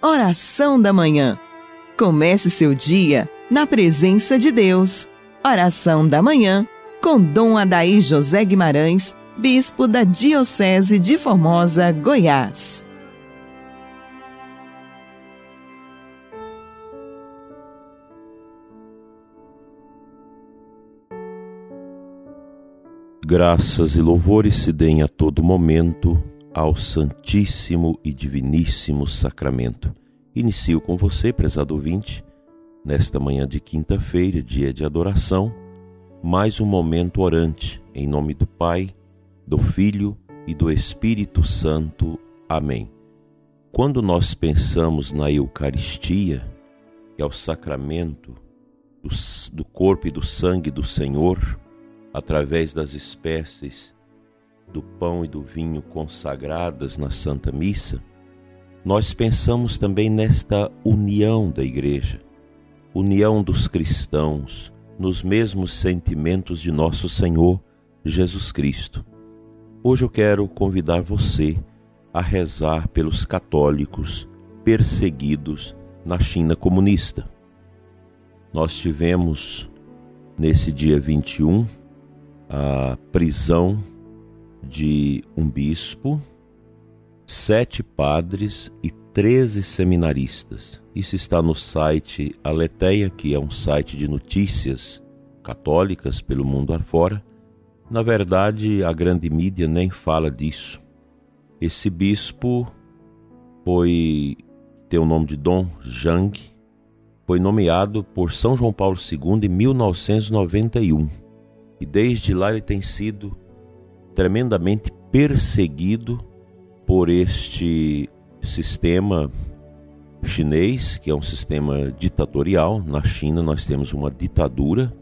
Oração da Manhã. Comece seu dia na presença de Deus. Oração da Manhã com Dom Adaí José Guimarães, Bispo da Diocese de Formosa, Goiás. Graças e louvores se deem a todo momento ao Santíssimo e Diviníssimo Sacramento. Inicio com você, prezado ouvinte, nesta manhã de quinta-feira, dia de adoração, mais um momento orante, em nome do Pai, do Filho e do Espírito Santo. Amém. Quando nós pensamos na Eucaristia, que é o sacramento do, do corpo e do sangue do Senhor, através das espécies do pão e do vinho consagradas na Santa Missa, nós pensamos também nesta união da Igreja, união dos cristãos nos mesmos sentimentos de nosso Senhor Jesus Cristo. Hoje eu quero convidar você a rezar pelos católicos perseguidos na China comunista. Nós tivemos nesse dia 21 a prisão de um bispo, sete padres e treze seminaristas. Isso está no site Aleteia, que é um site de notícias católicas pelo mundo afora. Na verdade, a grande mídia nem fala disso. Esse bispo foi tem o nome de Dom Zhang, foi nomeado por São João Paulo II em 1991. E desde lá ele tem sido tremendamente perseguido por este sistema chinês, que é um sistema ditatorial. Na China nós temos uma ditadura,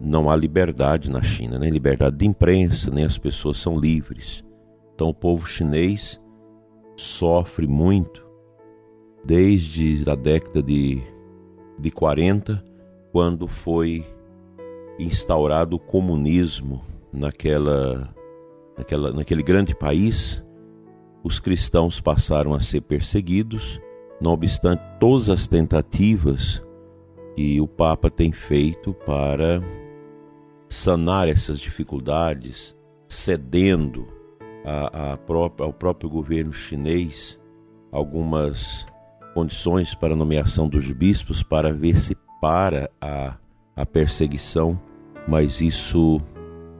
não há liberdade na China, nem liberdade de imprensa, nem as pessoas são livres. Então o povo chinês sofre muito desde a década de, de 40, quando foi instaurado o comunismo naquela naquela, naquele grande país, os cristãos passaram a ser perseguidos, não obstante todas as tentativas que o Papa tem feito para sanar essas dificuldades, cedendo a, a própria, ao próprio governo chinês algumas condições para a nomeação dos bispos para ver se para a, a perseguição, mas isso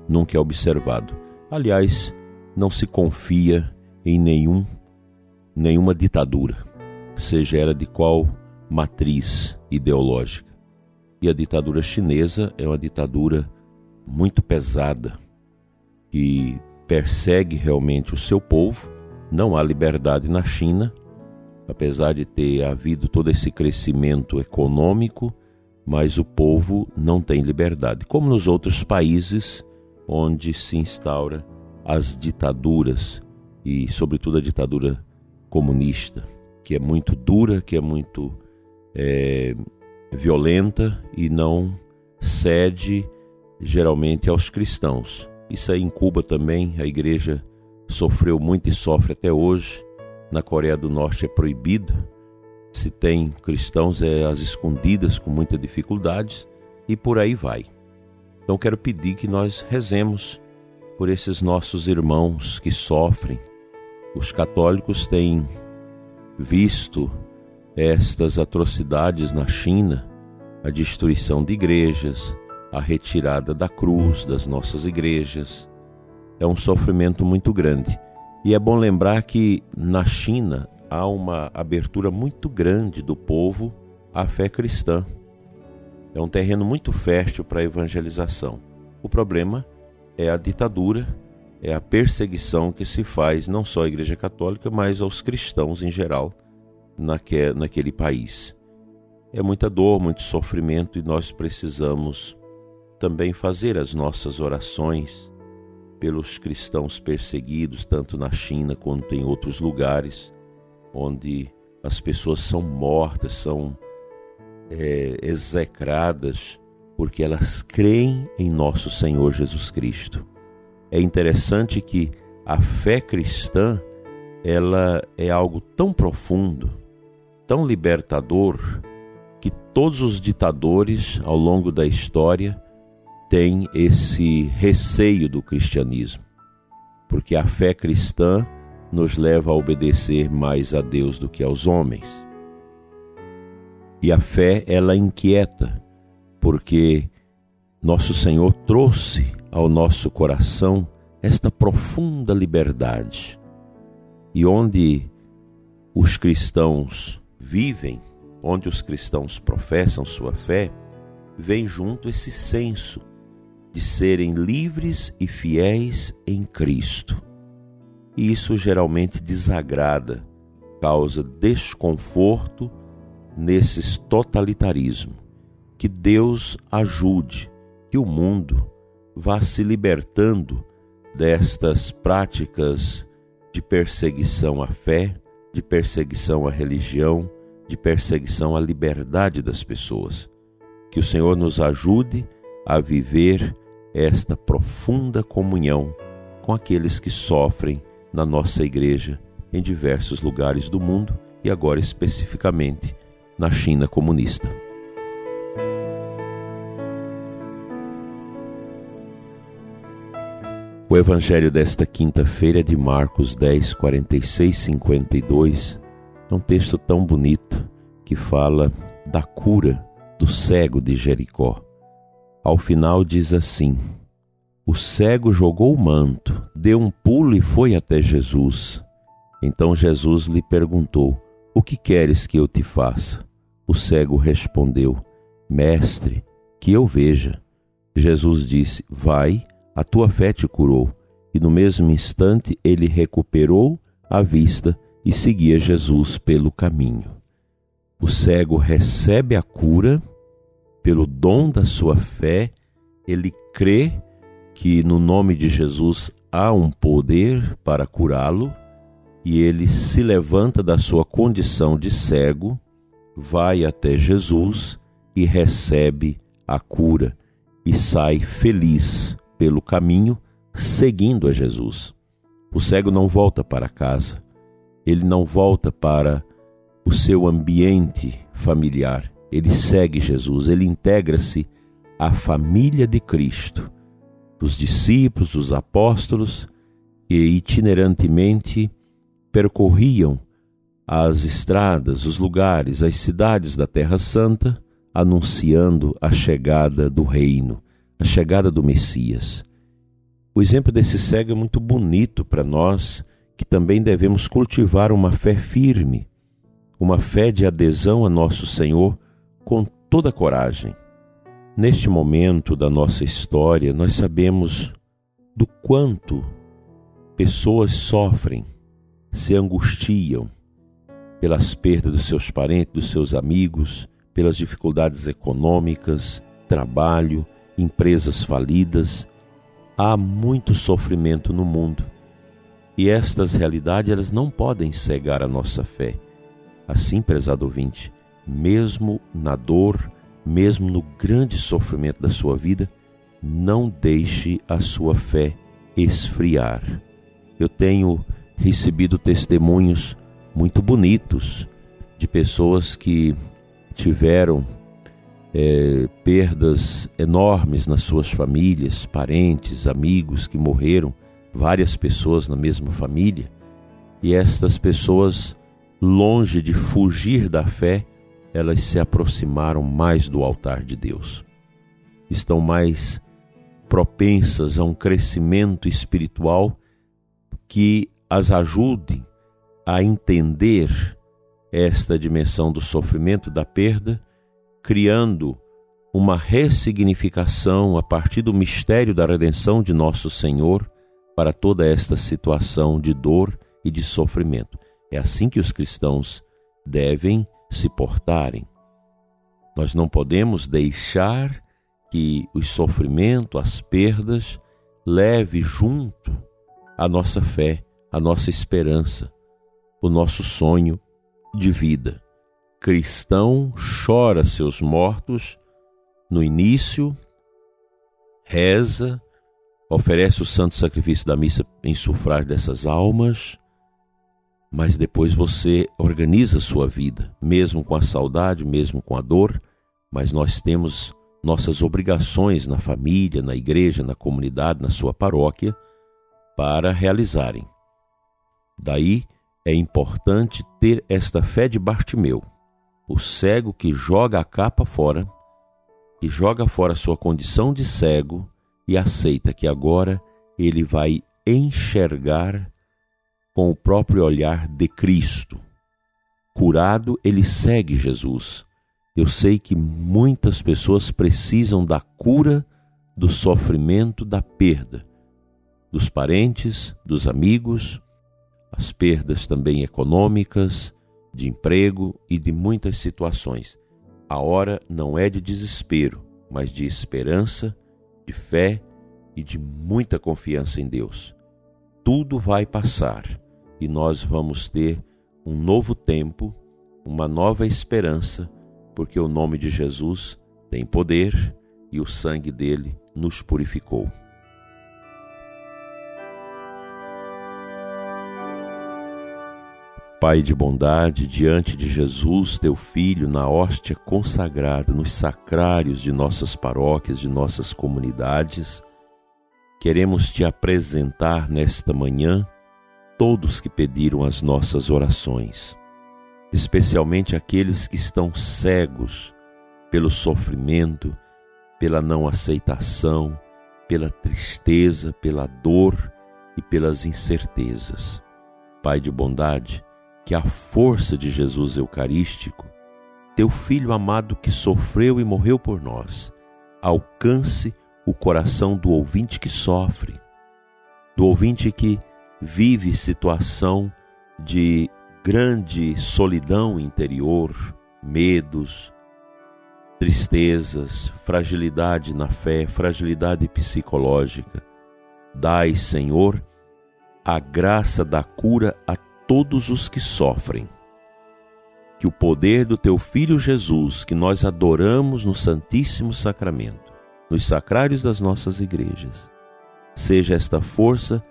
nunca é observado. Aliás, não se confia em nenhum nenhuma ditadura, seja ela de qual matriz ideológica. E a ditadura chinesa é uma ditadura muito pesada que persegue realmente o seu povo. Não há liberdade na China, apesar de ter havido todo esse crescimento econômico, mas o povo não tem liberdade, como nos outros países onde se instaura as ditaduras e, sobretudo, a ditadura comunista, que é muito dura, que é muito é, violenta e não cede geralmente aos cristãos. Isso aí em Cuba também, a igreja sofreu muito e sofre até hoje. Na Coreia do Norte é proibido. Se tem cristãos, é às escondidas, com muita dificuldade, e por aí vai. Então quero pedir que nós rezemos por esses nossos irmãos que sofrem. Os católicos têm visto estas atrocidades na China, a destruição de igrejas, a retirada da cruz das nossas igrejas. É um sofrimento muito grande. E é bom lembrar que na China há uma abertura muito grande do povo à fé cristã. É um terreno muito fértil para a evangelização. O problema é a ditadura, é a perseguição que se faz não só à Igreja Católica, mas aos cristãos em geral naque, naquele país. É muita dor, muito sofrimento e nós precisamos também fazer as nossas orações pelos cristãos perseguidos, tanto na China quanto em outros lugares, onde as pessoas são mortas, são é, execradas porque elas creem em nosso Senhor Jesus Cristo. É interessante que a fé cristã ela é algo tão profundo tão libertador que todos os ditadores ao longo da história têm esse receio do cristianismo, porque a fé cristã nos leva a obedecer mais a Deus do que aos homens. E a fé, ela inquieta, porque nosso Senhor trouxe ao nosso coração esta profunda liberdade. E onde os cristãos vivem, onde os cristãos professam sua fé, vem junto esse senso de serem livres e fiéis em Cristo. E isso geralmente desagrada, causa desconforto nesses totalitarismos. Que Deus ajude que o mundo vá se libertando destas práticas de perseguição à fé, de perseguição à religião, de perseguição à liberdade das pessoas. Que o Senhor nos ajude a viver esta profunda comunhão com aqueles que sofrem na nossa igreja em diversos lugares do mundo e agora especificamente na China comunista. O evangelho desta quinta-feira é de Marcos 10, 46, 52. É um texto tão bonito que fala da cura do cego de Jericó. Ao final diz assim: O cego jogou o manto, deu um pulo e foi até Jesus. Então Jesus lhe perguntou: O que queres que eu te faça? O cego respondeu: Mestre, que eu veja. Jesus disse: Vai a tua fé te curou. E no mesmo instante ele recuperou a vista e seguia Jesus pelo caminho. O cego recebe a cura pelo dom da sua fé, ele crê que no nome de Jesus há um poder para curá-lo e ele se levanta da sua condição de cego, vai até Jesus e recebe a cura e sai feliz pelo caminho, seguindo a Jesus. O cego não volta para casa, ele não volta para o seu ambiente familiar, ele segue Jesus, ele integra-se à família de Cristo, os discípulos, os apóstolos, que itinerantemente percorriam as estradas, os lugares, as cidades da Terra Santa, anunciando a chegada do Reino a chegada do Messias. O exemplo desse cego é muito bonito para nós, que também devemos cultivar uma fé firme, uma fé de adesão a nosso Senhor com toda coragem. Neste momento da nossa história, nós sabemos do quanto pessoas sofrem, se angustiam pelas perdas dos seus parentes, dos seus amigos, pelas dificuldades econômicas, trabalho, empresas falidas, há muito sofrimento no mundo. E estas realidades elas não podem cegar a nossa fé. Assim, prezado ouvinte, mesmo na dor, mesmo no grande sofrimento da sua vida, não deixe a sua fé esfriar. Eu tenho recebido testemunhos muito bonitos de pessoas que tiveram é, perdas enormes nas suas famílias, parentes, amigos que morreram, várias pessoas na mesma família, e estas pessoas, longe de fugir da fé, elas se aproximaram mais do altar de Deus. Estão mais propensas a um crescimento espiritual que as ajude a entender esta dimensão do sofrimento, da perda criando uma ressignificação a partir do mistério da redenção de nosso Senhor para toda esta situação de dor e de sofrimento. É assim que os cristãos devem se portarem. Nós não podemos deixar que o sofrimento, as perdas, leve junto a nossa fé, a nossa esperança, o nosso sonho de vida cristão chora seus mortos no início, reza, oferece o santo sacrifício da missa em sufrágio dessas almas, mas depois você organiza a sua vida, mesmo com a saudade, mesmo com a dor, mas nós temos nossas obrigações na família, na igreja, na comunidade, na sua paróquia, para realizarem. Daí é importante ter esta fé de Bartimeu, o cego que joga a capa fora, que joga fora sua condição de cego e aceita que agora ele vai enxergar com o próprio olhar de Cristo. Curado, ele segue Jesus. Eu sei que muitas pessoas precisam da cura do sofrimento, da perda, dos parentes, dos amigos, as perdas também econômicas, de emprego e de muitas situações. A hora não é de desespero, mas de esperança, de fé e de muita confiança em Deus. Tudo vai passar e nós vamos ter um novo tempo, uma nova esperança, porque o nome de Jesus tem poder e o sangue dele nos purificou. Pai de bondade, diante de Jesus, teu Filho, na hóstia consagrada, nos sacrários de nossas paróquias, de nossas comunidades, queremos te apresentar nesta manhã todos que pediram as nossas orações, especialmente aqueles que estão cegos pelo sofrimento, pela não aceitação, pela tristeza, pela dor e pelas incertezas. Pai de bondade, que a força de Jesus Eucarístico, teu Filho amado que sofreu e morreu por nós, alcance o coração do ouvinte que sofre, do ouvinte que vive situação de grande solidão interior, medos, tristezas, fragilidade na fé, fragilidade psicológica. Dai, Senhor, a graça da cura a todos os que sofrem. Que o poder do teu Filho Jesus, que nós adoramos no Santíssimo Sacramento, nos sacrários das nossas igrejas, seja esta força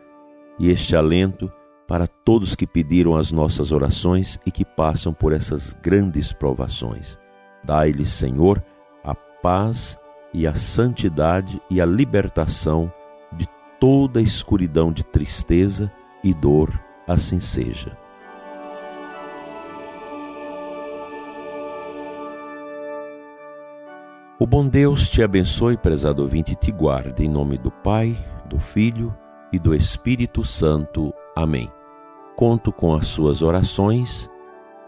e este alento para todos que pediram as nossas orações e que passam por essas grandes provações. Dai-lhes, Senhor, a paz e a santidade e a libertação de toda a escuridão de tristeza e dor assim seja. O bom Deus te abençoe, prezado ouvinte, e te guarde, em nome do Pai, do Filho e do Espírito Santo. Amém. Conto com as suas orações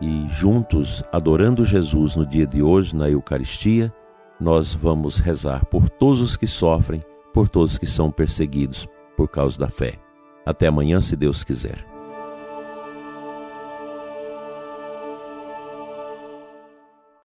e, juntos, adorando Jesus no dia de hoje, na Eucaristia, nós vamos rezar por todos os que sofrem, por todos que são perseguidos por causa da fé. Até amanhã, se Deus quiser.